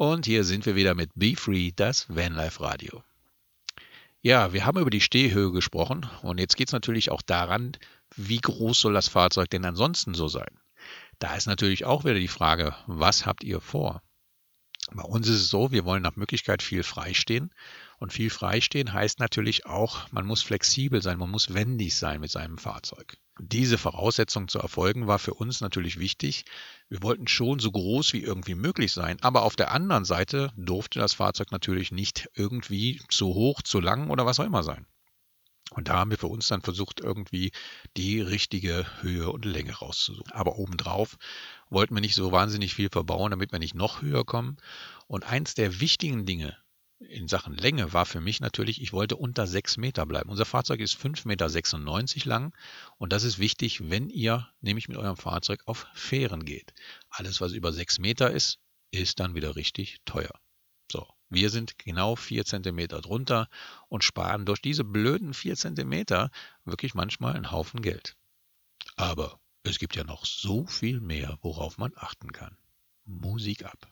Und hier sind wir wieder mit Be Free, das Vanlife Radio. Ja, wir haben über die Stehhöhe gesprochen und jetzt geht es natürlich auch daran, wie groß soll das Fahrzeug denn ansonsten so sein? Da ist natürlich auch wieder die Frage, was habt ihr vor? Bei uns ist es so, wir wollen nach Möglichkeit viel freistehen. Und viel freistehen heißt natürlich auch, man muss flexibel sein, man muss wendig sein mit seinem Fahrzeug. Diese Voraussetzung zu erfolgen war für uns natürlich wichtig. Wir wollten schon so groß wie irgendwie möglich sein, aber auf der anderen Seite durfte das Fahrzeug natürlich nicht irgendwie zu hoch, zu lang oder was auch immer sein. Und da haben wir für uns dann versucht, irgendwie die richtige Höhe und Länge rauszusuchen. Aber obendrauf wollten wir nicht so wahnsinnig viel verbauen, damit wir nicht noch höher kommen. Und eins der wichtigen Dinge in Sachen Länge war für mich natürlich, ich wollte unter 6 Meter bleiben. Unser Fahrzeug ist 5,96 Meter lang und das ist wichtig, wenn ihr nämlich mit eurem Fahrzeug auf Fähren geht. Alles, was über 6 Meter ist, ist dann wieder richtig teuer. So, wir sind genau 4 cm drunter und sparen durch diese blöden 4 cm wirklich manchmal einen Haufen Geld. Aber es gibt ja noch so viel mehr, worauf man achten kann. Musik ab.